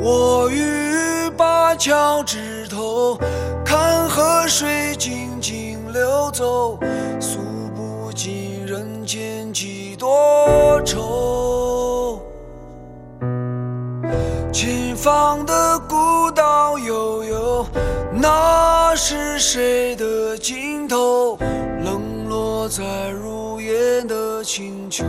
我于灞桥枝头，看河水静静流走，诉不尽人间几多愁。前方的古道悠悠，是谁的尽头？冷落在如烟的清秋。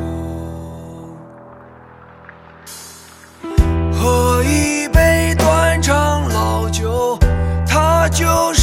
喝一杯断肠老酒，它就是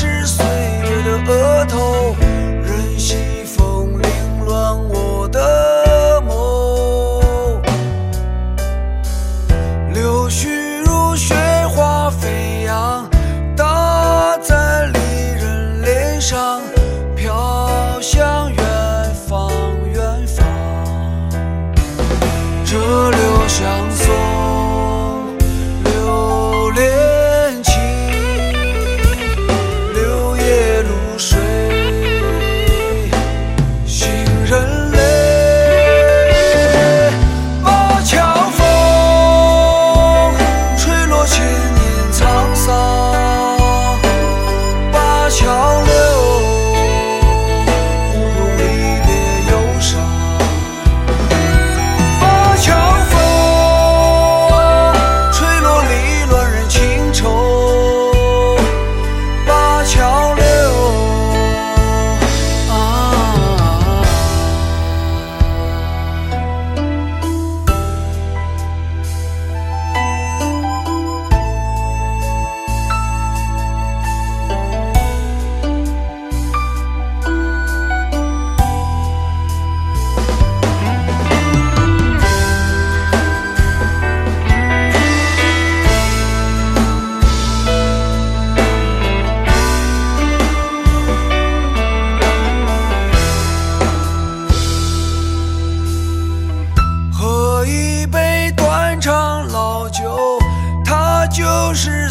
是，